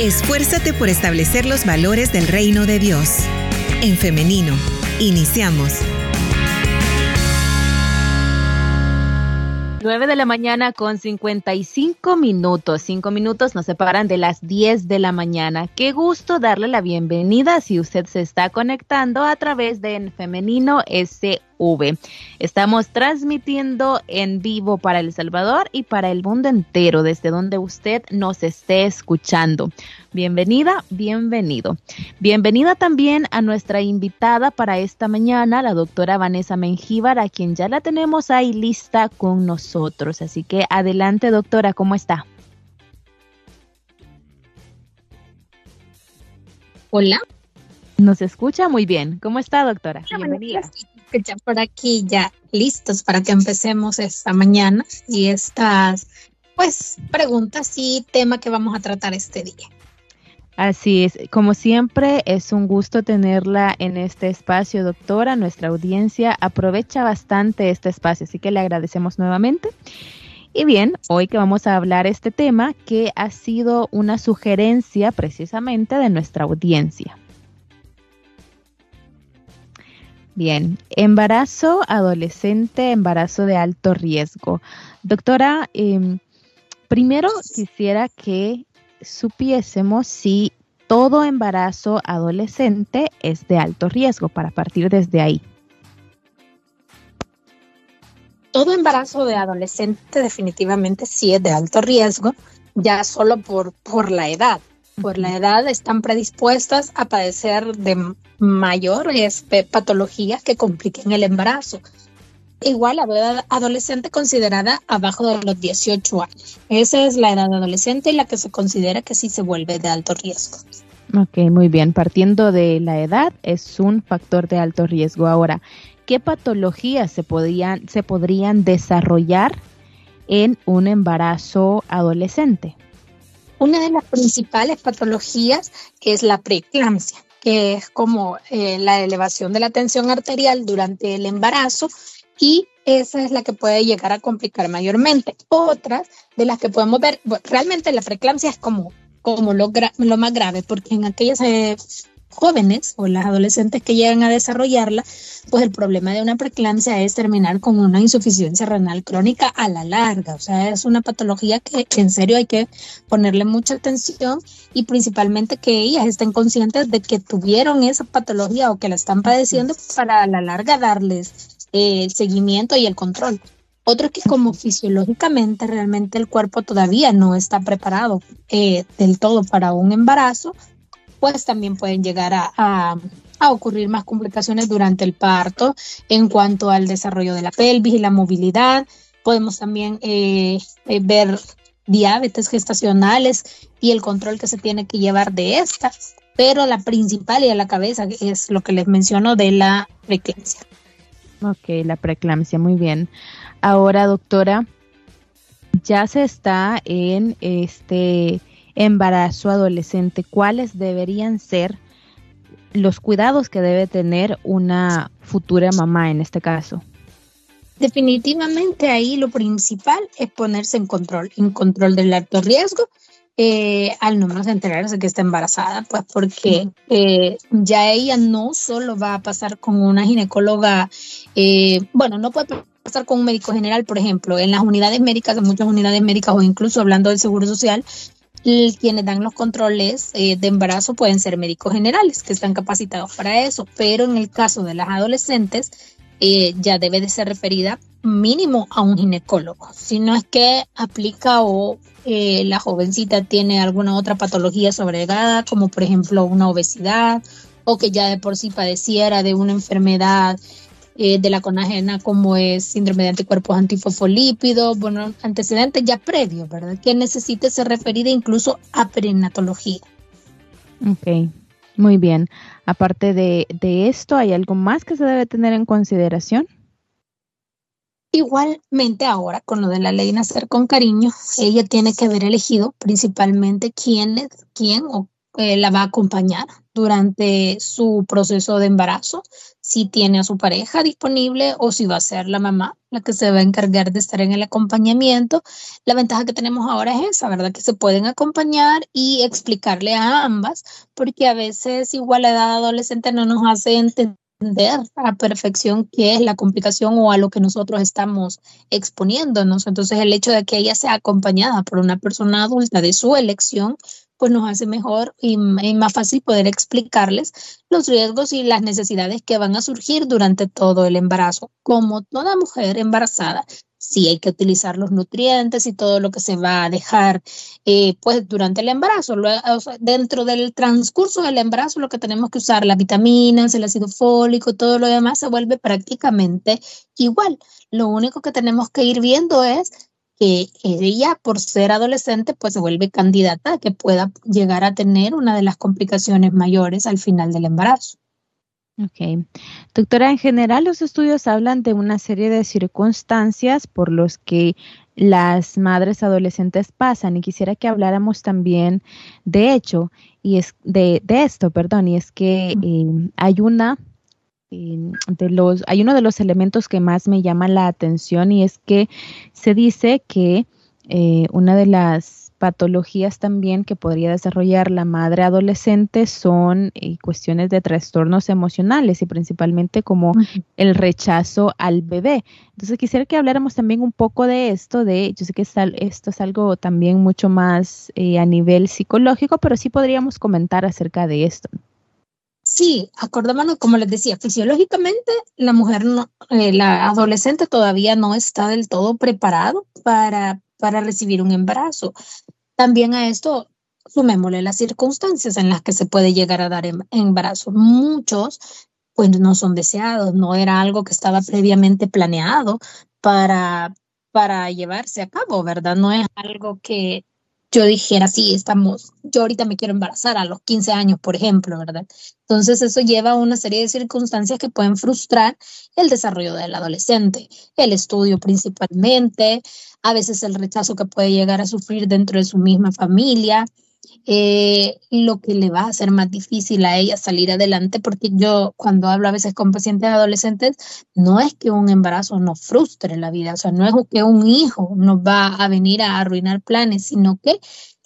Esfuérzate por establecer los valores del reino de Dios. En femenino, iniciamos. 9 de la mañana con 55 minutos. 5 minutos nos separan de las 10 de la mañana. Qué gusto darle la bienvenida si usted se está conectando a través de en Femenino Estamos transmitiendo en vivo para El Salvador y para el mundo entero, desde donde usted nos esté escuchando. Bienvenida, bienvenido. Bienvenida también a nuestra invitada para esta mañana, la doctora Vanessa Mengíbar, a quien ya la tenemos ahí lista con nosotros. Así que adelante, doctora, ¿cómo está? Hola. Nos escucha muy bien. ¿Cómo está, doctora? Bienvenida. Ya por aquí, ya listos para que empecemos esta mañana y estas, pues, preguntas y tema que vamos a tratar este día. Así es, como siempre es un gusto tenerla en este espacio, doctora. Nuestra audiencia aprovecha bastante este espacio, así que le agradecemos nuevamente. Y bien, hoy que vamos a hablar este tema que ha sido una sugerencia precisamente de nuestra audiencia. Bien, embarazo adolescente, embarazo de alto riesgo. Doctora, em, primero quisiera que supiésemos si todo embarazo adolescente es de alto riesgo para partir desde ahí. Todo embarazo de adolescente definitivamente sí es de alto riesgo, ya solo por, por la edad. Por la edad están predispuestas a padecer de mayores patologías que compliquen el embarazo igual la edad adolescente considerada abajo de los 18 años. Esa es la edad adolescente y la que se considera que sí se vuelve de alto riesgo. Ok, muy bien. Partiendo de la edad, es un factor de alto riesgo. Ahora, ¿qué patologías se podrían, se podrían desarrollar en un embarazo adolescente? Una de las principales patologías que es la preeclampsia, que es como eh, la elevación de la tensión arterial durante el embarazo y esa es la que puede llegar a complicar mayormente. Otras de las que podemos ver, realmente la preeclampsia es como, como lo, lo más grave, porque en aquellas eh, jóvenes o las adolescentes que llegan a desarrollarla, pues el problema de una preeclampsia es terminar con una insuficiencia renal crónica a la larga. O sea, es una patología que en serio hay que ponerle mucha atención y principalmente que ellas estén conscientes de que tuvieron esa patología o que la están padeciendo para a la larga darles el seguimiento y el control. Otro es que como fisiológicamente realmente el cuerpo todavía no está preparado eh, del todo para un embarazo, pues también pueden llegar a, a, ocurrir más complicaciones durante el parto en cuanto al desarrollo de la pelvis y la movilidad. Podemos también eh, eh, ver diabetes gestacionales y el control que se tiene que llevar de estas, pero la principal y a la cabeza es lo que les menciono de la frecuencia. Ok, la preeclampsia, muy bien. Ahora, doctora, ya se está en este embarazo adolescente. ¿Cuáles deberían ser los cuidados que debe tener una futura mamá en este caso? Definitivamente ahí lo principal es ponerse en control, en control del alto riesgo eh, al no más enterarse que está embarazada, pues porque eh, ya ella no solo va a pasar con una ginecóloga, eh, bueno, no puede pasar con un médico general, por ejemplo, en las unidades médicas, en muchas unidades médicas o incluso hablando del seguro social, quienes dan los controles de embarazo pueden ser médicos generales que están capacitados para eso, pero en el caso de las adolescentes ya debe de ser referida mínimo a un ginecólogo, si no es que aplica o eh, la jovencita tiene alguna otra patología sobregada, como por ejemplo una obesidad, o que ya de por sí padeciera de una enfermedad eh, de la conagena como es síndrome de anticuerpos antifosfolípidos, bueno, antecedentes ya previos, ¿verdad? Que necesite ser referida incluso a prenatología. Ok, muy bien. Aparte de, de esto, ¿hay algo más que se debe tener en consideración? Igualmente ahora, con lo de la ley Nacer con Cariño, ella tiene que haber elegido principalmente quién, quién o, eh, la va a acompañar durante su proceso de embarazo. si tiene a su pareja disponible o si va a ser la mamá la que se va a encargar de estar en el acompañamiento. La ventaja que tenemos ahora es esa, ¿verdad? Que se pueden acompañar y explicarle a ambas, porque a veces igual la edad adolescente no nos hace entender a perfección qué es la complicación o a lo que nosotros estamos exponiéndonos. Entonces el hecho de que ella sea acompañada por una persona adulta de su elección pues nos hace mejor y, más fácil poder explicarles los riesgos y las necesidades que van a surgir durante todo el embarazo. Como toda mujer embarazada, sí hay que utilizar los nutrientes y todo lo que se va a dejar eh, pues durante el embarazo. dentro del transcurso del embarazo lo que tenemos que usar, las vitaminas, el ácido fólico, todo lo demás se vuelve prácticamente igual. Lo único que tenemos que ir viendo es que ella, por ser adolescente, pues se vuelve candidata a que pueda llegar a tener una de las complicaciones mayores al final del embarazo. Ok. Doctora, en general los estudios hablan de una serie de circunstancias por los que las madres adolescentes pasan y quisiera que habláramos también de hecho y es de, esto, perdón, y es que eh, hay una de los, hay uno de los elementos que más me llama la atención y es que se dice que eh, una de las patologías también que podría desarrollar la madre adolescente son eh, cuestiones de trastornos emocionales y principalmente como el rechazo al bebé. Entonces quisiera que habláramos también un poco de esto, de, yo sé que esto es algo también mucho más eh, a nivel psicológico, pero sí podríamos comentar acerca de esto. Sí, acordémonos, como les decía, fisiológicamente la mujer, eh, la adolescente todavía no está del todo preparado para, para recibir un embarazo. También a esto sumémosle las circunstancias en las que se puede llegar a dar em, embarazo. Muchos pues no son deseados, no era algo que estaba previamente planeado para, para llevarse a cabo, ¿verdad? No es algo que, yo dijera, sí, estamos, yo ahorita me quiero embarazar a los 15 años, por ejemplo, ¿verdad? Entonces eso lleva a una serie de circunstancias que pueden frustrar el desarrollo del adolescente, el estudio principalmente, a veces el rechazo que puede llegar a sufrir dentro de su misma familia, eh, lo que le va a hacer más difícil a ella salir adelante, porque yo cuando hablo a veces con pacientes adolescentes, no es que un embarazo nos frustre la vida, o sea, no es que un hijo nos va a venir a arruinar planes, sino que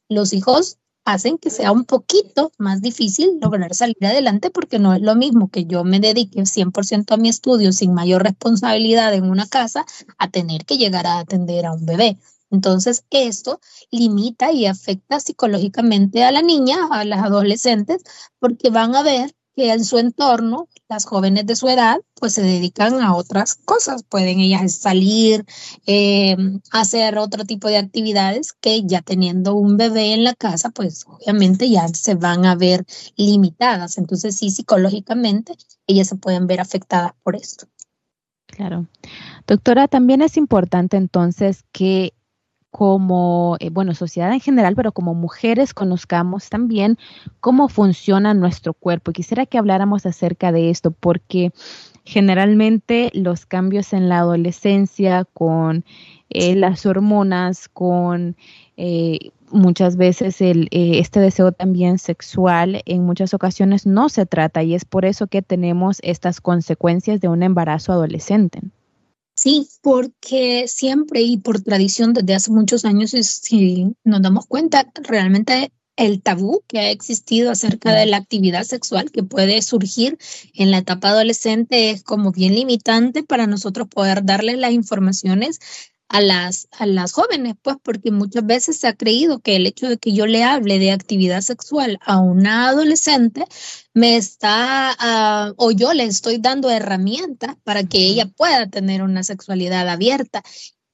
los hijos hacen que sea un poquito más difícil lograr salir adelante porque no es lo mismo que yo me dedique 100% a mi estudio sin mayor responsabilidad en una casa a tener que llegar a atender a un bebé. Entonces, esto limita y afecta psicológicamente a la niña, a las adolescentes, porque van a ver que en su entorno, las jóvenes de su edad, pues se dedican a otras cosas. Pueden ellas salir, eh, hacer otro tipo de actividades que ya teniendo un bebé en la casa, pues obviamente ya se van a ver limitadas. Entonces, sí, psicológicamente, ellas se pueden ver afectadas por esto. Claro. Doctora, también es importante entonces que como, eh, bueno, sociedad en general, pero como mujeres conozcamos también cómo funciona nuestro cuerpo. Quisiera que habláramos acerca de esto porque generalmente los cambios en la adolescencia con eh, las hormonas, con eh, muchas veces el, este deseo también sexual en muchas ocasiones no se trata y es por eso que tenemos estas consecuencias de un embarazo adolescente. Sí, porque siempre y por tradición desde hace muchos años, si nos damos cuenta, realmente el tabú que ha existido acerca de la actividad sexual que puede surgir en la etapa adolescente es como bien limitante para nosotros poder darle las informaciones a las, a las jóvenes, pues porque muchas veces se ha creído que el hecho de que yo le hable de actividad sexual a una adolescente me está, ah, o yo le estoy dando herramientas para que ella pueda tener una sexualidad abierta.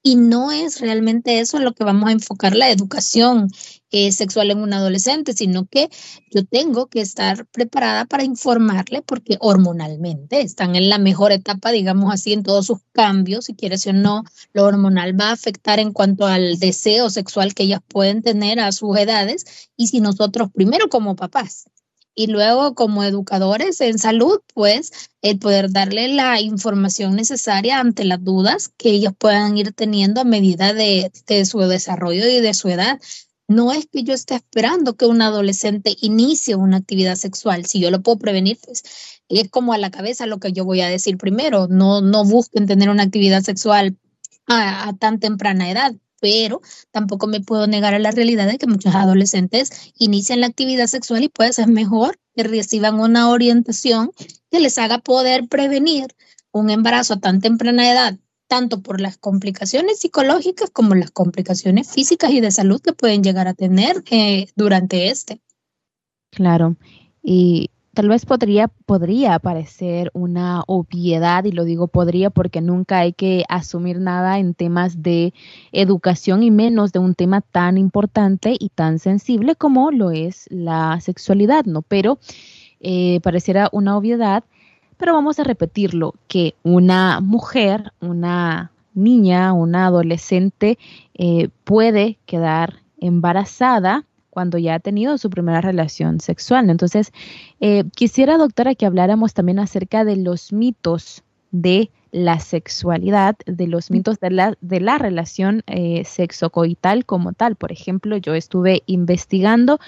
Y no es realmente eso en lo que vamos a enfocar la educación eh, sexual en un adolescente, sino que yo tengo que estar preparada para informarle porque hormonalmente están en la mejor etapa, digamos así, en todos sus cambios, si quieres o no, lo hormonal va a afectar en cuanto al deseo sexual que ellas pueden tener a sus edades y si nosotros primero como papás y luego como educadores en salud, pues el poder darle la información necesaria ante las dudas que ellos puedan ir teniendo a medida de, su desarrollo y de su edad. No es que yo esté esperando que un adolescente inicie una actividad sexual. Si yo lo puedo prevenir, pues es como a la cabeza lo que yo voy a decir primero. No, no busquen tener una actividad sexual a, tan temprana edad, pero tampoco me puedo negar a la realidad de que muchos adolescentes inician la actividad sexual y puede ser mejor que reciban una orientación que les haga poder prevenir un embarazo a tan temprana edad, tanto por las complicaciones psicológicas como las complicaciones físicas y de salud que pueden llegar a tener eh, durante este. Claro, y tal vez podría, podría parecer una obviedad, y lo digo podría porque nunca hay que asumir nada en temas de educación y menos de un tema tan importante y tan sensible como lo es la sexualidad, ¿no? Pero eh, pareciera una obviedad, pero vamos a repetirlo, que una mujer, una niña, una adolescente eh, puede quedar embarazada cuando ya ha tenido su primera relación sexual. Entonces, eh, quisiera, doctora, que habláramos también acerca de los mitos de la sexualidad, de los mitos de la, de la relación eh, sexocoital como tal. Por ejemplo, yo estuve investigando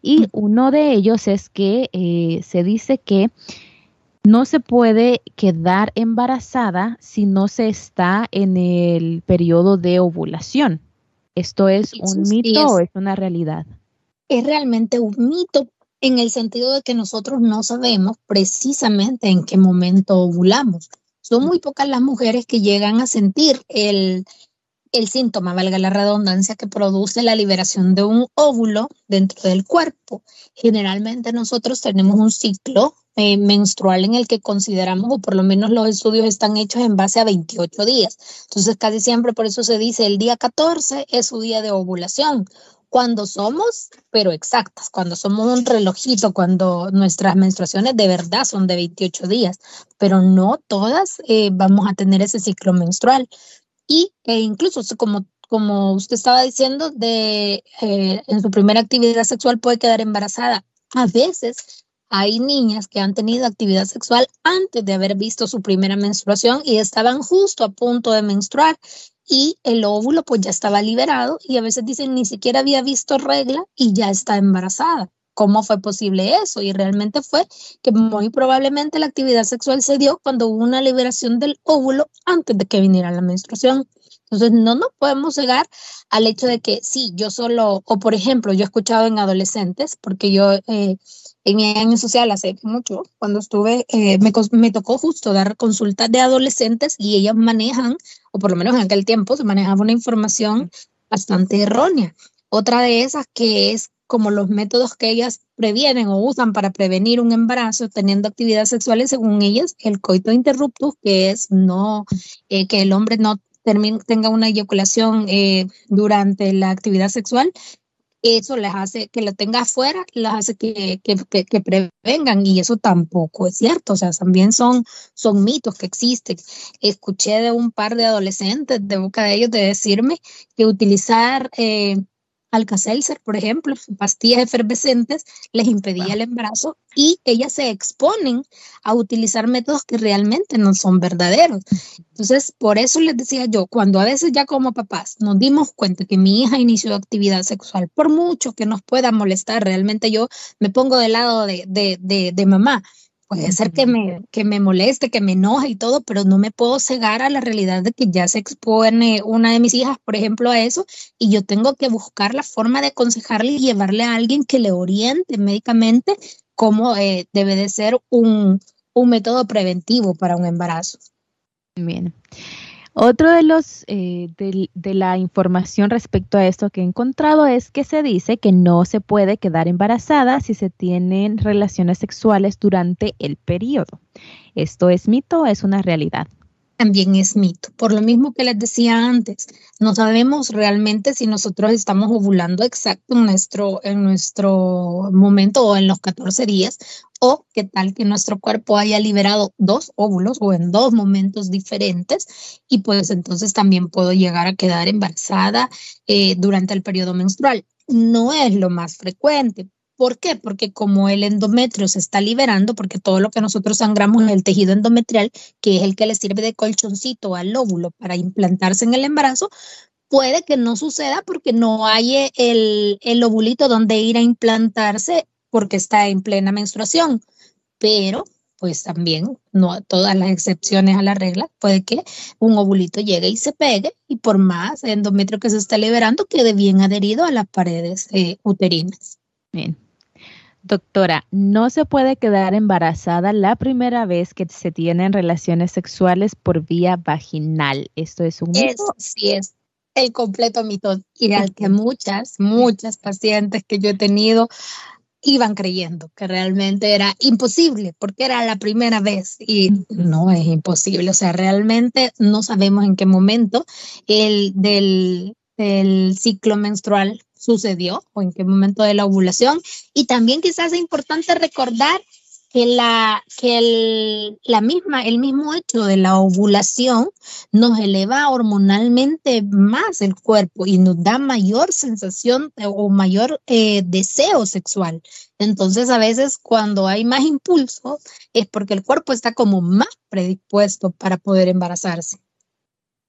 y uno de ellos es que eh, se dice que no se puede quedar embarazada si no se está en el periodo de ovulación. ¿Esto es un mito o es una realidad? es realmente un mito en el sentido de que nosotros no sabemos precisamente en qué momento ovulamos. Son muy pocas las mujeres que llegan a sentir el, el síntoma, valga la redundancia, que produce la liberación de un óvulo dentro del cuerpo. Generalmente nosotros tenemos un ciclo eh, menstrual en el que consideramos, o por lo menos los estudios están hechos en base a 28 días. Entonces, casi siempre por eso se dice el día 14 es su día de ovulación cuando somos, pero exactas, cuando somos un relojito, cuando nuestras menstruaciones de verdad son de 28 días, pero no todas eh, vamos a tener ese ciclo menstrual. Y e incluso como, como usted estaba diciendo, de, eh, en su primera actividad sexual puede quedar embarazada. A veces hay niñas que han tenido actividad sexual antes de haber visto su primera menstruación y estaban justo a punto de menstruar y el óvulo pues ya estaba liberado y a veces dicen ni siquiera había visto regla y ya está embarazada. ¿Cómo fue posible eso? Y realmente fue que muy probablemente la actividad sexual se dio cuando hubo una liberación del óvulo antes de que viniera la menstruación. Entonces, no nos podemos llegar al hecho de que sí, yo solo, o por ejemplo, yo he escuchado en adolescentes, porque yo eh, en mi año social hace mucho, cuando estuve, eh, me, tocó justo dar consultas de adolescentes y ellas manejan, o por lo menos en aquel tiempo se manejaba una información bastante errónea. Otra de esas que es como los métodos que ellas previenen o usan para prevenir un embarazo teniendo actividades sexuales, según ellas, el coito interruptus, que es no, eh, que el hombre no tenga una eyaculación eh, durante la actividad sexual, eso les hace que lo tenga afuera, las hace que, que, prevengan y eso tampoco es cierto, o sea, también son, son mitos que existen. Escuché de un par de adolescentes de boca de ellos de decirme que utilizar eh, Alka-Seltzer, por ejemplo, pastillas efervescentes, les impedía el embarazo y ellas se exponen a utilizar métodos que realmente no son verdaderos. Entonces, por eso les decía yo, cuando a veces ya como papás nos dimos cuenta que mi hija inició actividad sexual, por mucho que nos pueda molestar, realmente yo me pongo del lado de, de, de, de mamá Puede ser que me, que me moleste, que me enoje y todo, pero no me puedo cegar a la realidad de que ya se expone una de mis hijas, por ejemplo, a eso, y yo tengo que buscar la forma de aconsejarle y llevarle a alguien que le oriente médicamente cómo eh, debe de ser un, un método preventivo para un embarazo. Bien. Otro de los eh, de, la información respecto a esto que he encontrado es que se dice que no se puede quedar embarazada si se tienen relaciones sexuales durante el periodo. ¿Esto es mito es una realidad? También es mito. Por lo mismo que les decía antes, no sabemos realmente si nosotros estamos ovulando exacto en nuestro, en nuestro momento o en los 14 días o qué tal que nuestro cuerpo haya liberado dos óvulos o en dos momentos diferentes y pues entonces también puedo llegar a quedar embarazada eh, durante el periodo menstrual. No es lo más frecuente, ¿Por qué? Porque como el endometrio se está liberando, porque todo lo que nosotros sangramos es el tejido endometrial, que es el que le sirve de colchoncito al óvulo para implantarse en el embarazo, puede que no suceda porque no hay el, el ovulito donde ir a implantarse porque está en plena menstruación. Pero pues también, no todas las excepciones a la regla, puede que un ovulito llegue y se pegue y por más endometrio que se esté liberando quede bien adherido a las paredes eh, uterinas. Bien. Doctora, no se puede quedar embarazada la primera vez que se tienen relaciones sexuales por vía vaginal. Esto es un mito. sí es el completo mito y al que muchas, muchas pacientes que yo he tenido iban creyendo que realmente era imposible porque era la primera vez y no es imposible. O sea, realmente no sabemos en qué momento el del, del ciclo menstrual sucedió o en qué momento de la ovulación. Y también quizás es importante recordar que la, que el, la misma, el mismo hecho de la ovulación nos eleva hormonalmente más el cuerpo y nos da mayor sensación o mayor eh, deseo sexual. Entonces, a veces cuando hay más impulso es porque el cuerpo está como más predispuesto para poder embarazarse.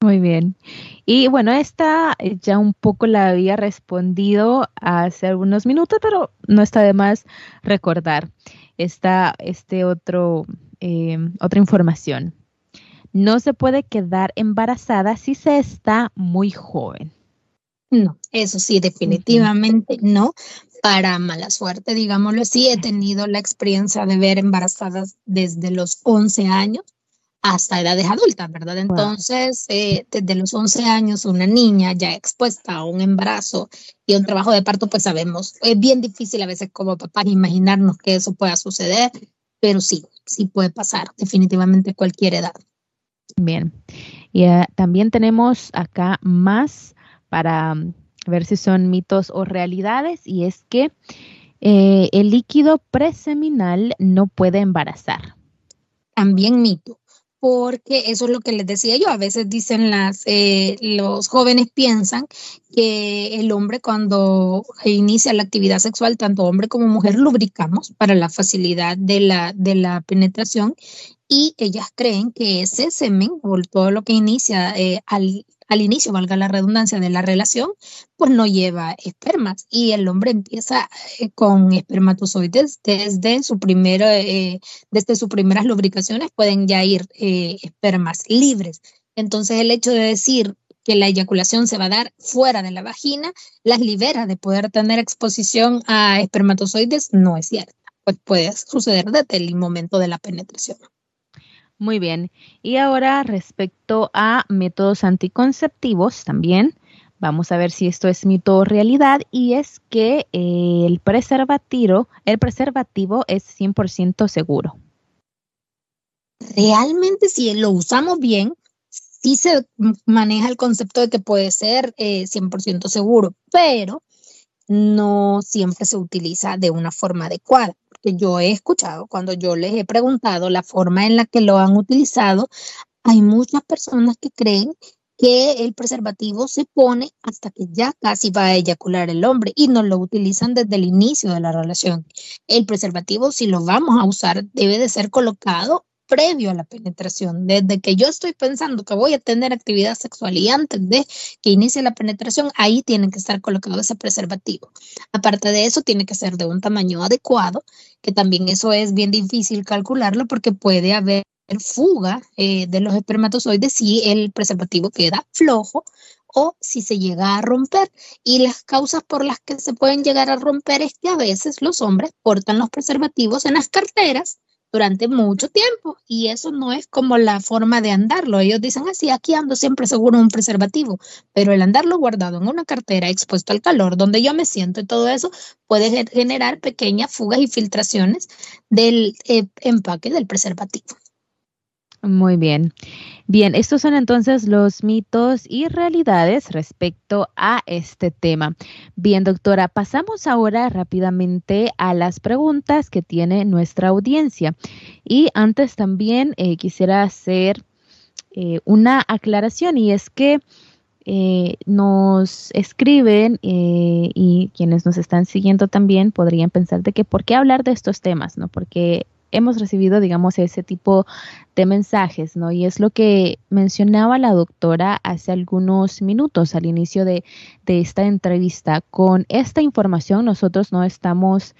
Muy bien. Y bueno, esta eh, ya un poco la había respondido hace algunos minutos, pero no está de más recordar esta este otro, eh, otra información. No se puede quedar embarazada si se está muy joven. No, eso sí, definitivamente no. Para mala suerte, digámoslo así, he tenido la experiencia de ver embarazadas desde los 11 años hasta edades adultas, ¿verdad? Entonces, eh, desde los 11 años, una niña ya expuesta a un embarazo y un trabajo de parto, pues sabemos, es bien difícil a veces como papás imaginarnos que eso pueda suceder, pero sí, sí puede pasar, definitivamente cualquier edad. Bien, y eh, también tenemos acá más para mm, ver si son mitos o realidades, y es que eh, el líquido preseminal no puede embarazar. También mito porque eso es lo que les decía yo. A veces dicen las, eh, los jóvenes piensan que el hombre cuando inicia la actividad sexual, tanto hombre como mujer, lubricamos para la facilidad de la, de la penetración y ellas creen que ese semen o todo lo que inicia eh, al, al inicio, valga la redundancia, de la relación, pues no lleva espermas y el hombre empieza eh, con espermatozoides eh, desde sus primeras lubricaciones pueden ya ir eh, espermas libres. Entonces el hecho de decir que la eyaculación se va a dar fuera de la vagina, las libera de poder tener exposición a espermatozoides, no es cierto. Pues puede suceder desde el momento de la penetración. Muy bien. Y ahora respecto a métodos anticonceptivos también, vamos a ver si esto es mito o realidad y es que eh, el preservativo, es 100% seguro. Realmente si lo usamos bien, sí se maneja el concepto de que puede ser 100% eh, seguro, pero no siempre se utiliza de una forma adecuada que yo he escuchado, cuando yo les he preguntado la forma en la que lo han utilizado, hay muchas personas que creen que el preservativo se pone hasta que ya casi va a eyacular el hombre y no lo utilizan desde el inicio de la relación. El preservativo, si lo vamos a usar, debe de ser colocado previo a la penetración, desde que yo estoy pensando que voy a tener actividad sexual y antes de que inicie la penetración, ahí tiene que estar colocado ese preservativo. Aparte de eso, tiene que ser de un tamaño adecuado, que también eso es bien difícil calcularlo porque puede haber fuga eh, de los espermatozoides si el preservativo queda flojo o si se llega a romper. Y las causas por las que se pueden llegar a romper es que a veces los hombres portan los preservativos en las carteras durante mucho tiempo y eso no es como la forma de andarlo. Ellos dicen así, aquí ando siempre seguro un preservativo, pero el andarlo guardado en una cartera expuesto al calor donde yo me siento y todo eso puede generar pequeñas fugas y filtraciones del eh, empaque del preservativo. Muy bien. Bien, estos son entonces los mitos y realidades respecto a este tema. Bien, doctora, pasamos ahora rápidamente a las preguntas que tiene nuestra audiencia. Y antes también eh, quisiera hacer eh, una aclaración y es que eh, nos escriben y quienes nos están siguiendo también podrían pensar de que por qué hablar de estos temas, ¿no? Porque hemos recibido, digamos, ese tipo de mensajes, ¿no? Y es lo que mencionaba la doctora hace algunos minutos al inicio de, esta entrevista. Con esta información nosotros no estamos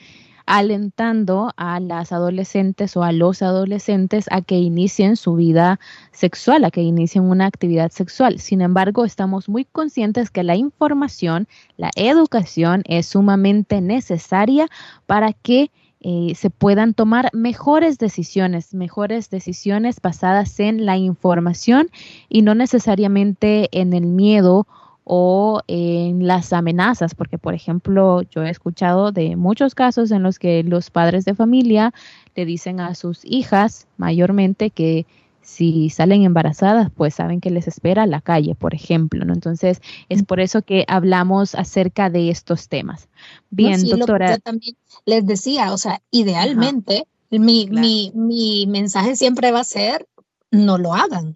alentando a las adolescentes o a los adolescentes a que inicien su vida sexual, a que inicien una actividad sexual. Sin embargo, estamos muy conscientes que la información, la educación es sumamente necesaria para que eh, se puedan tomar mejores decisiones, mejores decisiones basadas en la información y no necesariamente en el miedo o en las amenazas, porque por ejemplo yo he escuchado de muchos casos en los que los padres de familia le dicen a sus hijas mayormente que si salen embarazadas, pues saben que les espera la calle, por ejemplo, ¿no? Entonces, es por eso que hablamos acerca de estos temas. Bien, doctora. también les decía, o sea, idealmente, mi, mi, mi mensaje siempre va a ser, no lo hagan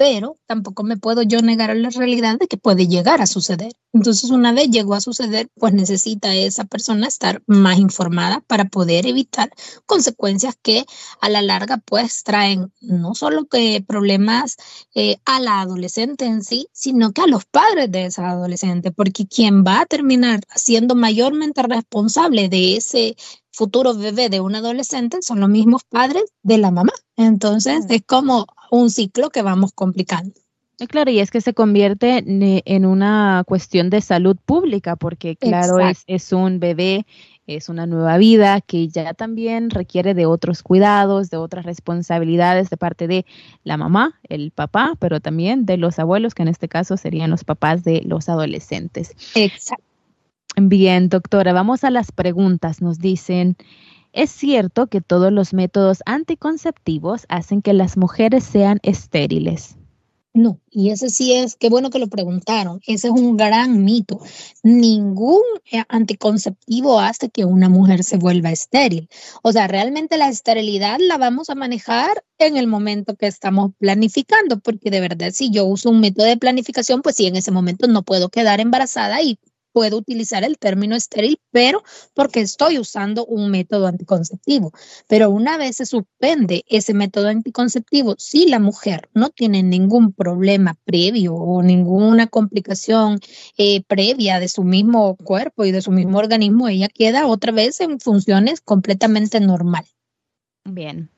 pero tampoco me puedo yo negar a la realidad de que puede llegar a suceder. Entonces, una vez llegó a suceder, pues necesita esa persona estar más informada para poder evitar consecuencias que a la larga pues traen no solo que problemas eh, a la adolescente en sí, sino que a los padres de esa adolescente, porque quien va a terminar siendo mayormente responsable de ese futuro bebé de un adolescente son los mismos padres de la mamá. Entonces, es como un ciclo que vamos complicando. Claro, y es que se convierte en una cuestión de salud pública, porque claro, es, es, un bebé, es una nueva vida que ya también requiere de otros cuidados, de otras responsabilidades de parte de la mamá, el papá, pero también de los abuelos, que en este caso serían los papás de los adolescentes. Exacto. Bien, doctora, vamos a las preguntas. Nos dicen, ¿Es cierto que todos los métodos anticonceptivos hacen que las mujeres sean estériles? No, y ese sí es, qué bueno que lo preguntaron, ese es un gran mito. Ningún eh, anticonceptivo hace que una mujer se vuelva estéril. O sea, realmente la esterilidad la vamos a manejar en el momento que estamos planificando, porque de verdad si yo uso un método de planificación, pues sí, en ese momento no puedo quedar embarazada y puedo utilizar el término estéril, pero porque estoy usando un método anticonceptivo. Pero una vez se suspende ese método anticonceptivo, si la mujer no tiene ningún problema previo o ninguna complicación eh, previa de su mismo cuerpo y de su mismo organismo, ella queda otra vez en funciones completamente normal. Bien.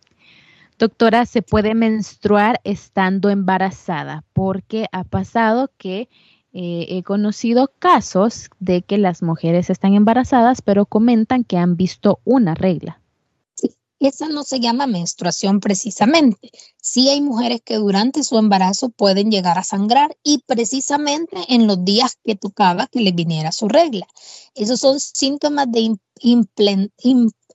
Doctora, ¿se puede menstruar estando embarazada? Porque ha pasado que eh, he conocido casos de que las mujeres están embarazadas, pero comentan que han visto una regla. Sí, esa no se llama menstruación precisamente. Sí hay mujeres que durante su embarazo pueden llegar a sangrar y precisamente en los días que tocaba que le viniera su regla. Esos son síntomas de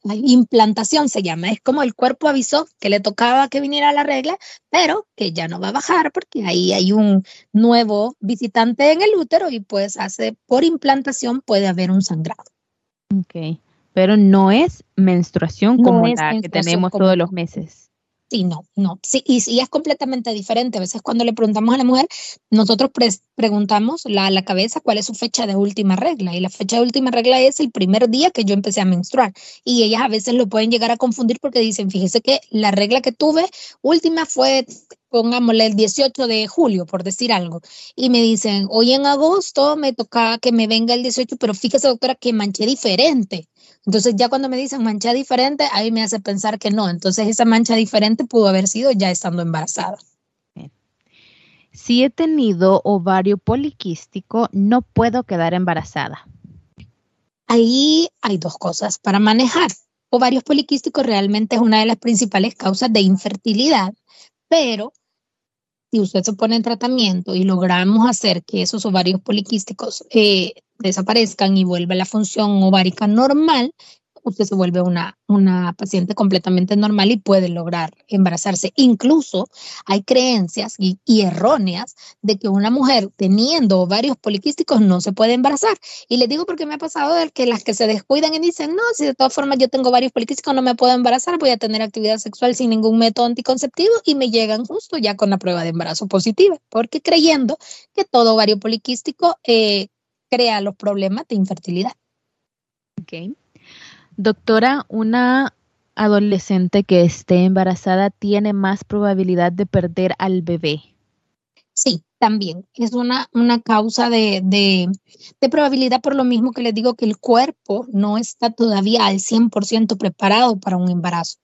implantación se llama, es como el cuerpo avisó que le tocaba que viniera la regla, pero que ya no va a bajar porque ahí hay un nuevo visitante en el útero y pues hace por implantación puede haber un sangrado. Ok, pero no es menstruación como la que tenemos todos los meses. Sí, no, no. Sí, y, y, es completamente diferente. A veces cuando le preguntamos a la mujer, nosotros preguntamos la, la cabeza cuál es su fecha de última regla. Y la fecha de última regla es el primer día que yo empecé a menstruar. Y ellas a veces lo pueden llegar a confundir porque dicen, fíjese que la regla que tuve última fue, pongámosle, el 18 de julio, por decir algo. Y me dicen, hoy en agosto me toca que me venga el 18, pero fíjese, doctora, que manché diferente. Entonces ya cuando me dicen mancha diferente, ahí me hace pensar que no. Entonces esa mancha diferente pudo haber sido ya estando embarazada. Si he tenido ovario poliquístico, no puedo quedar embarazada. Ahí hay dos cosas para manejar. Ovarios poliquísticos realmente es una de las principales causas de infertilidad, pero si usted se pone en tratamiento y logramos hacer que esos ovarios poliquísticos eh, desaparezcan y vuelva la función ovárica normal, usted se vuelve una, una paciente completamente normal y puede lograr embarazarse. Incluso hay creencias y, erróneas de que una mujer teniendo ovarios poliquísticos no se puede embarazar. Y le digo porque me ha pasado de que las que se descuidan y dicen, no, si de todas formas yo tengo ovarios poliquísticos no me puedo embarazar, voy a tener actividad sexual sin ningún método anticonceptivo y me llegan justo ya con la prueba de embarazo positiva, porque creyendo que todo ovario poliquístico eh, crea los problemas de infertilidad. Ok. Doctora, una adolescente que esté embarazada tiene más probabilidad de perder al bebé. Sí, también es una, una causa de, de, de, probabilidad por lo mismo que les digo que el cuerpo no está todavía al 100% preparado para un embarazo.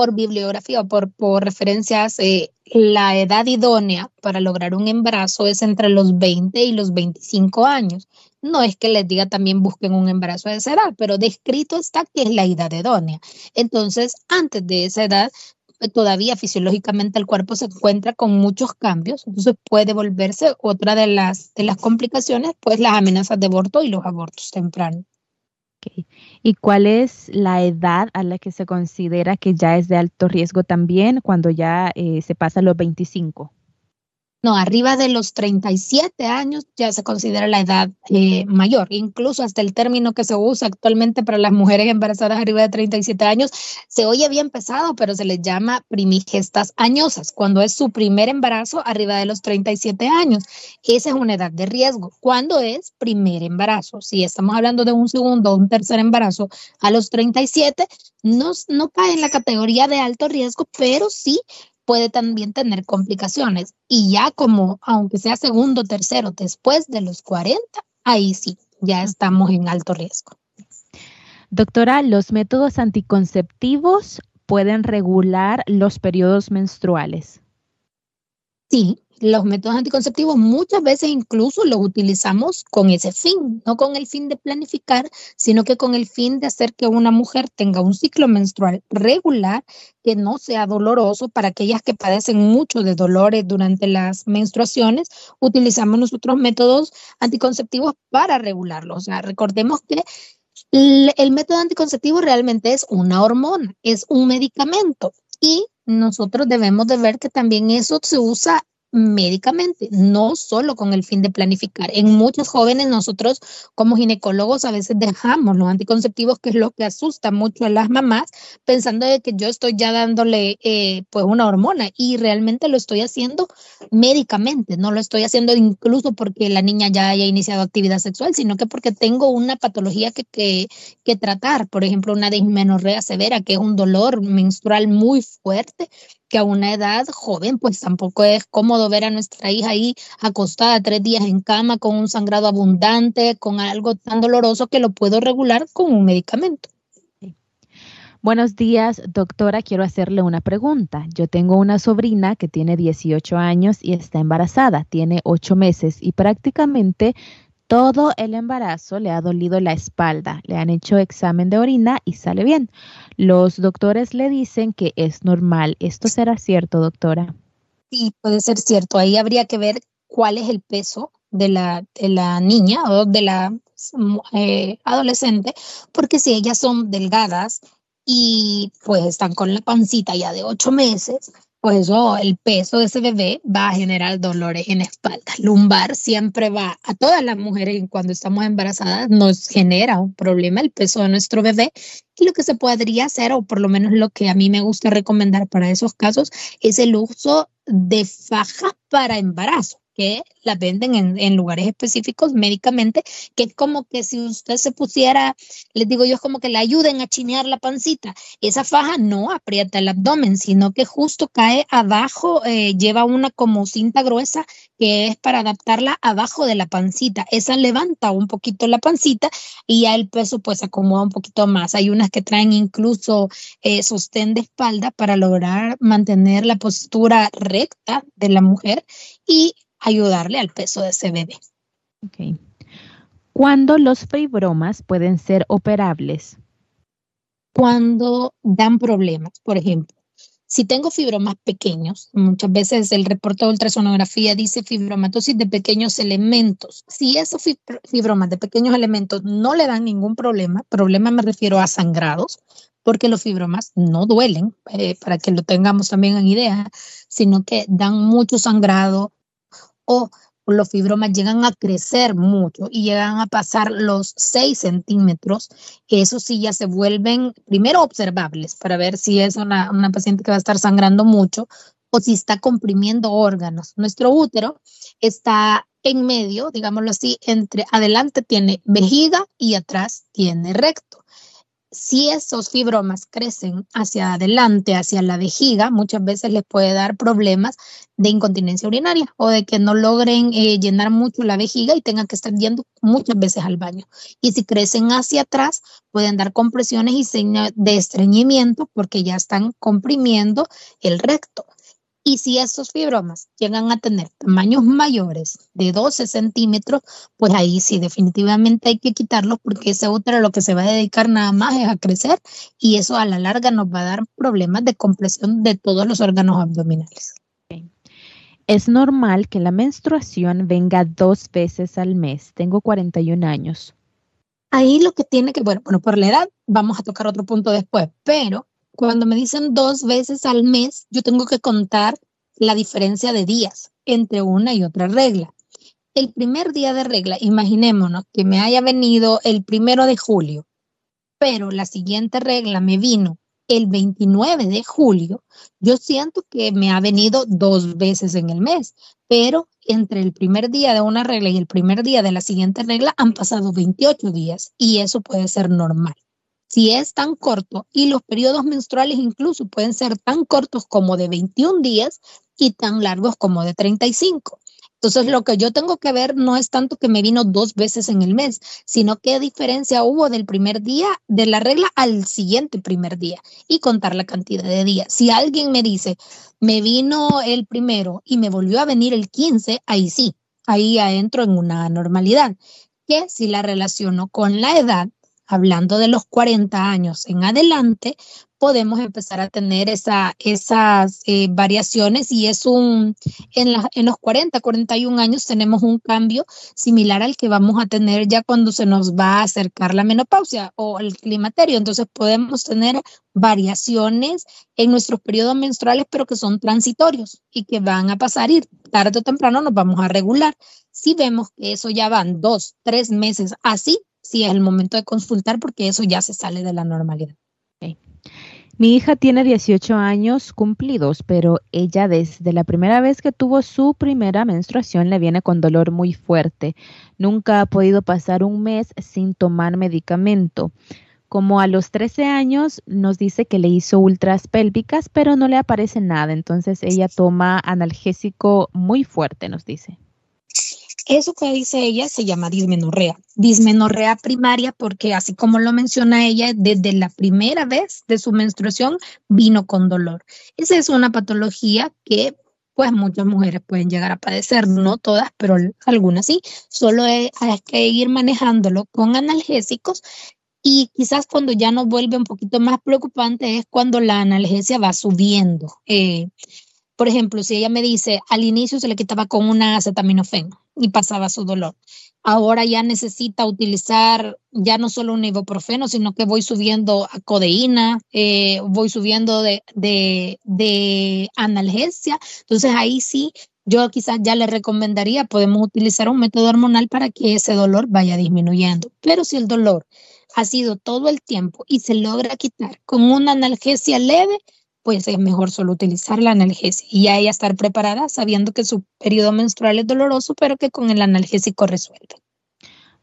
Por bibliografía o por, referencias, eh, la edad idónea para lograr un embarazo es entre los 20 y los 25 años. No es que les diga también busquen un embarazo a esa edad, pero descrito está que es la edad idónea. Entonces, antes de esa edad, todavía fisiológicamente el cuerpo se encuentra con muchos cambios, entonces puede volverse otra de las, de las complicaciones, pues las amenazas de aborto y los abortos tempranos. ¿Y cuál es la edad a la que se considera que ya es de alto riesgo también cuando ya eh, se pasa los 25? No, arriba de los 37 años ya se considera la edad eh, mayor. Incluso hasta el término que se usa actualmente para las mujeres embarazadas arriba de 37 años se oye bien pesado, pero se les llama primigestas añosas, cuando es su primer embarazo arriba de los 37 años. Esa es una edad de riesgo. ¿Cuándo es primer embarazo? Si estamos hablando de un segundo o un tercer embarazo a los 37, no, no cae en la categoría de alto riesgo, pero sí puede también tener complicaciones. Y ya como, aunque sea segundo, tercero, después de los 40, ahí sí, ya estamos en alto riesgo. Doctora, ¿los métodos anticonceptivos pueden regular los periodos menstruales? Sí, los métodos anticonceptivos muchas veces incluso los utilizamos con ese fin, no con el fin de planificar, sino que con el fin de hacer que una mujer tenga un ciclo menstrual regular que no sea doloroso para aquellas que padecen mucho de dolores durante las menstruaciones. Utilizamos nosotros métodos anticonceptivos para regularlo. O sea, recordemos que el, el método anticonceptivo realmente es una hormona, es un medicamento y nosotros debemos de ver que también eso se usa médicamente, no solo con el fin de planificar. En muchos jóvenes nosotros como ginecólogos a veces dejamos los anticonceptivos, que es lo que asusta mucho a las mamás, pensando de que yo estoy ya dándole eh, pues una hormona y realmente lo estoy haciendo médicamente, no lo estoy haciendo incluso porque la niña ya haya iniciado actividad sexual, sino que porque tengo una patología que, que, que tratar, por ejemplo, una dismenorrea severa, que es un dolor menstrual muy fuerte que a una edad joven, pues tampoco es cómodo ver a nuestra hija ahí acostada tres días en cama con un sangrado abundante, con algo tan doloroso que lo puedo regular con un medicamento. Buenos días, doctora. Quiero hacerle una pregunta. Yo tengo una sobrina que tiene 18 años y está embarazada, tiene 8 meses y prácticamente todo el embarazo le ha dolido la espalda, le han hecho examen de orina y sale bien. Los doctores le dicen que es normal. ¿Esto será cierto, doctora? Sí, puede ser cierto. Ahí habría que ver cuál es el peso de la, de la niña o de la eh, adolescente, porque si ellas son delgadas y pues están con la pancita ya de ocho meses, pues eso, el peso de ese bebé va a generar dolores en espalda. Lumbar siempre va, a todas las mujeres cuando estamos embarazadas nos genera un problema el peso de nuestro bebé. Y lo que se podría hacer, o por lo menos lo que a mí me gusta recomendar para esos casos, es el uso de fajas para embarazo que la venden en, lugares específicos médicamente, que es como que si usted se pusiera, les digo yo, es como que le ayuden a chinear la pancita. Esa faja no aprieta el abdomen, sino que justo cae abajo, eh, lleva una como cinta gruesa que es para adaptarla abajo de la pancita. Esa levanta un poquito la pancita y ya el peso pues acomoda un poquito más. Hay unas que traen incluso eh, sostén de espalda para lograr mantener la postura recta de la mujer y ayudarle al peso de ese bebé. Okay. ¿Cuándo los fibromas pueden ser operables? Cuando dan problemas, por ejemplo. Si tengo fibromas pequeños, muchas veces el reporte de ultrasonografía dice fibromatosis de pequeños elementos. Si esos fibromas de pequeños elementos no le dan ningún problema, problema me refiero a sangrados, porque los fibromas no duelen, eh, para que lo tengamos también en idea, sino que dan mucho sangrado, o los fibromas llegan a crecer mucho y llegan a pasar los 6 centímetros, eso sí ya se vuelven primero observables para ver si es una, una paciente que va a estar sangrando mucho o si está comprimiendo órganos. Nuestro útero está en medio, digámoslo así, entre adelante tiene vejiga y atrás tiene recto. Si esos fibromas crecen hacia adelante, hacia la vejiga, muchas veces les puede dar problemas de incontinencia urinaria o de que no logren eh, llenar mucho la vejiga y tengan que estar yendo muchas veces al baño. Y si crecen hacia atrás, pueden dar compresiones y señas de estreñimiento porque ya están comprimiendo el recto. Y si esos fibromas llegan a tener tamaños mayores de 12 centímetros, pues ahí sí definitivamente hay que quitarlos porque ese útero lo que se va a dedicar nada más es a crecer y eso a la larga nos va a dar problemas de compresión de todos los órganos abdominales. Es normal que la menstruación venga dos veces al mes. Tengo 41 años. Ahí lo que tiene que, bueno, bueno, por la edad vamos a tocar otro punto después, pero cuando me dicen dos veces al mes, yo tengo que contar la diferencia de días entre una y otra regla. El primer día de regla, imaginémonos que me haya venido el primero de julio, pero la siguiente regla me vino el 29 de julio, yo siento que me ha venido dos veces en el mes, pero entre el primer día de una regla y el primer día de la siguiente regla han pasado 28 días y eso puede ser normal si es tan corto y los periodos menstruales incluso pueden ser tan cortos como de 21 días y tan largos como de 35. Entonces, lo que yo tengo que ver no es tanto que me vino dos veces en el mes, sino qué diferencia hubo del primer día de la regla al siguiente primer día y contar la cantidad de días. Si alguien me dice, me vino el primero y me volvió a venir el 15, ahí sí, ahí entro en una normalidad. Que si la relaciono con la edad, hablando de los 40 años en adelante, podemos empezar a tener esa, esas eh, variaciones y es un, en, los 40, 41 años tenemos un cambio similar al que vamos a tener ya cuando se nos va a acercar la menopausia o el climaterio. Entonces podemos tener variaciones en nuestros periodos menstruales, pero que son transitorios y que van a pasar y tarde o temprano nos vamos a regular. Si vemos que eso ya van dos, tres meses así, sí es el momento de consultar porque eso ya se sale de la normalidad. Mi hija tiene 18 años cumplidos, pero ella desde la primera vez que tuvo su primera menstruación le viene con dolor muy fuerte. Nunca ha podido pasar un mes sin tomar medicamento. Como a los 13 años nos dice que le hizo ultras pélvicas, pero no le aparece nada. Entonces ella toma analgésico muy fuerte, nos dice. Eso que dice ella se llama dismenorrea. Dismenorrea primaria porque así como lo menciona ella, desde la primera vez de su menstruación vino con dolor. Esa es una patología que pues muchas mujeres pueden llegar a padecer, no todas, pero algunas sí. Solo hay que ir manejándolo con analgésicos y quizás cuando ya nos vuelve un poquito más preocupante es cuando la analgesia va subiendo. Eh, por ejemplo, si ella me dice, al inicio se le quitaba con una acetaminofén, y pasaba su dolor. Ahora ya necesita utilizar ya no solo un ibuprofeno, sino que voy subiendo a codeína, eh, voy subiendo de, de, analgesia. Entonces ahí sí, yo quizás ya le recomendaría, podemos utilizar un método hormonal para que ese dolor vaya disminuyendo. Pero si el dolor ha sido todo el tiempo y se logra quitar con una analgesia leve, pues es mejor solo utilizar la analgesia y ella estar preparada sabiendo que su periodo menstrual es doloroso, pero que con el analgésico resuelve.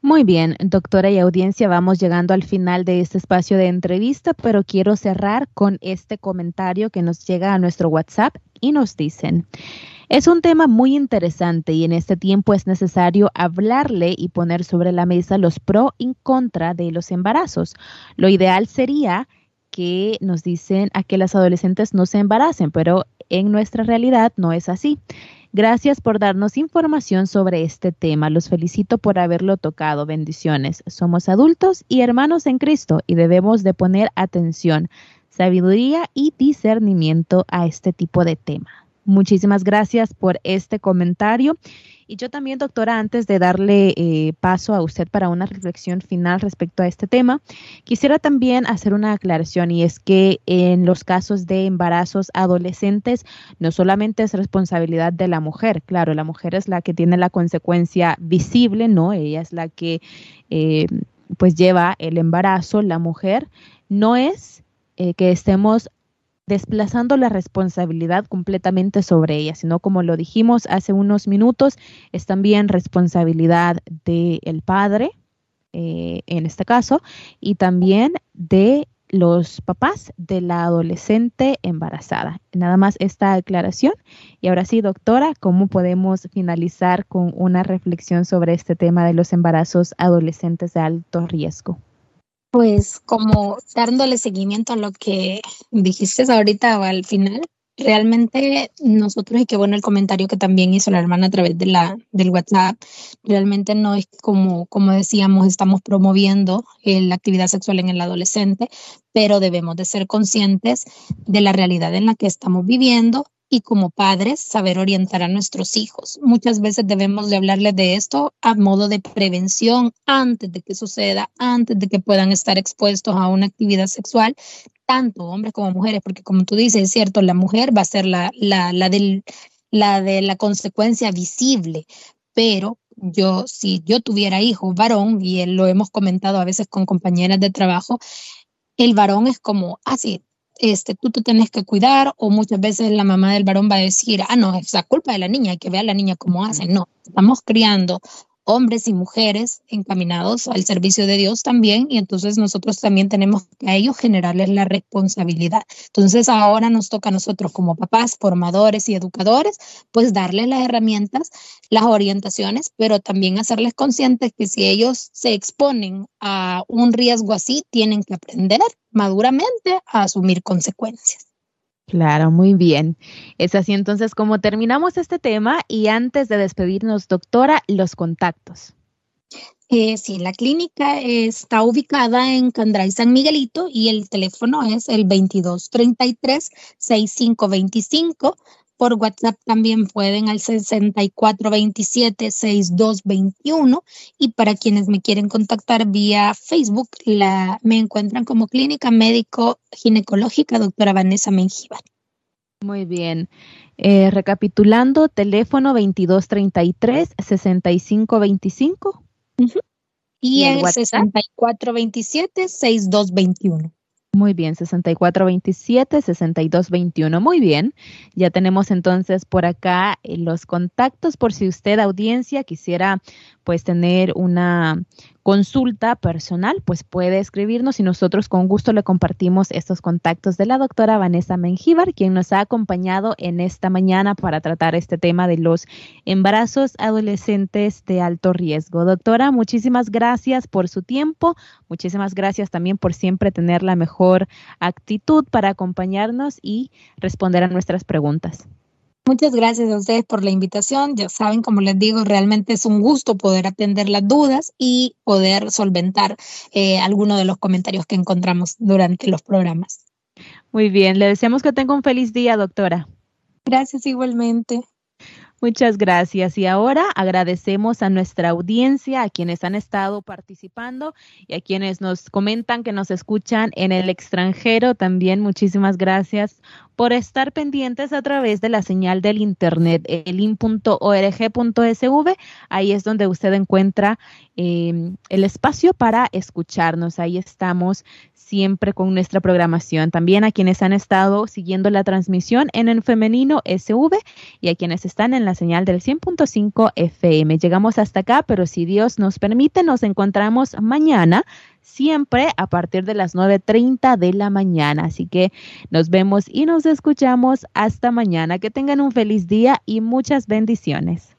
Muy bien, doctora y audiencia, vamos llegando al final de este espacio de entrevista, pero quiero cerrar con este comentario que nos llega a nuestro WhatsApp y nos dicen, es un tema muy interesante y en este tiempo es necesario hablarle y poner sobre la mesa los pro y contra de los embarazos. Lo ideal sería que nos dicen a que las adolescentes no se embaracen, pero en nuestra realidad no es así. Gracias por darnos información sobre este tema. Los felicito por haberlo tocado. Bendiciones. Somos adultos y hermanos en Cristo y debemos de poner atención, sabiduría y discernimiento a este tipo de tema. Muchísimas gracias por este comentario y yo también, doctora, antes de darle eh, paso a usted para una reflexión final respecto a este tema, quisiera también hacer una aclaración y es que en los casos de embarazos adolescentes no solamente es responsabilidad de la mujer, claro, la mujer es la que tiene la consecuencia visible, ¿no? Ella es la que eh, pues lleva el embarazo, la mujer, no es eh, que estemos desplazando la responsabilidad completamente sobre ella, sino como lo dijimos hace unos minutos, es también responsabilidad del padre, eh, en este caso, y también de los papás de la adolescente embarazada. Nada más esta aclaración. Y ahora sí, doctora, ¿cómo podemos finalizar con una reflexión sobre este tema de los embarazos adolescentes de alto riesgo? Pues como dándole seguimiento a lo que dijiste ahorita al final, realmente nosotros, y qué bueno el comentario que también hizo la hermana a través de la, del WhatsApp, realmente no es como, como decíamos, estamos promoviendo eh, la actividad sexual en el adolescente, pero debemos de ser conscientes de la realidad en la que estamos viviendo y como padres saber orientar a nuestros hijos. Muchas veces debemos de hablarles de esto a modo de prevención antes de que suceda, antes de que puedan estar expuestos a una actividad sexual, tanto hombres como mujeres, porque como tú dices, es cierto, la mujer va a ser la, la, la, del, la de la consecuencia visible, pero yo, si yo tuviera hijo varón, y lo hemos comentado a veces con compañeras de trabajo, el varón es como, ah, este, tú te tienes que cuidar o muchas veces la mamá del varón va a decir, ah, no, es la culpa de la niña, que ver a la niña cómo hace. No, estamos criando hombres y mujeres encaminados al servicio de Dios también, y entonces nosotros también tenemos que a ellos generarles la responsabilidad. Entonces ahora nos toca a nosotros como papás, formadores y educadores, pues darles las herramientas, las orientaciones, pero también hacerles conscientes que si ellos se exponen a un riesgo así, tienen que aprender maduramente a asumir consecuencias. Claro, muy bien. Es así entonces como terminamos este tema y antes de despedirnos, doctora, los contactos. Eh, sí, la clínica está ubicada en Candray San Miguelito y el teléfono es el 2233-6525. Por WhatsApp también pueden al 6427-6221 y para quienes me quieren contactar vía Facebook, la, me encuentran como Clínica Médico Ginecológica doctora Vanessa Mengíbar. Muy bien. Eh, recapitulando, teléfono 2233-6525. Y, y el 6427-6221. Muy bien, 6427, 6221. Muy bien. Ya tenemos entonces por acá eh, los contactos por si usted audiencia quisiera pues tener una consulta personal, pues puede escribirnos y nosotros con gusto le compartimos estos contactos de la doctora Vanessa Mengíbar, quien nos ha acompañado en esta mañana para tratar este tema de los embarazos adolescentes de alto riesgo. Doctora, muchísimas gracias por su tiempo, muchísimas gracias también por siempre tener la mejor actitud para acompañarnos y responder a nuestras preguntas. Muchas gracias a ustedes por la invitación. Ya saben, como les digo, realmente es un gusto poder atender las dudas y poder solventar eh, algunos de los comentarios que encontramos durante los programas. Muy bien, le deseamos que tenga un feliz día, doctora. Gracias igualmente. Muchas gracias. Y ahora agradecemos a nuestra audiencia, a quienes han estado participando y a quienes nos comentan que nos escuchan en el extranjero. También muchísimas gracias por estar pendientes a través de la señal del internet, elin.org.sv. Ahí es donde usted encuentra eh, el espacio para escucharnos. Ahí estamos siempre con nuestra programación. También a quienes han estado siguiendo la transmisión en el femenino SV y a quienes están en la señal del 100.5 FM. Llegamos hasta acá, pero si Dios nos permite, nos encontramos mañana siempre a partir de las 9.30 de la mañana. Así que nos vemos y nos escuchamos hasta mañana. Que tengan un feliz día y muchas bendiciones.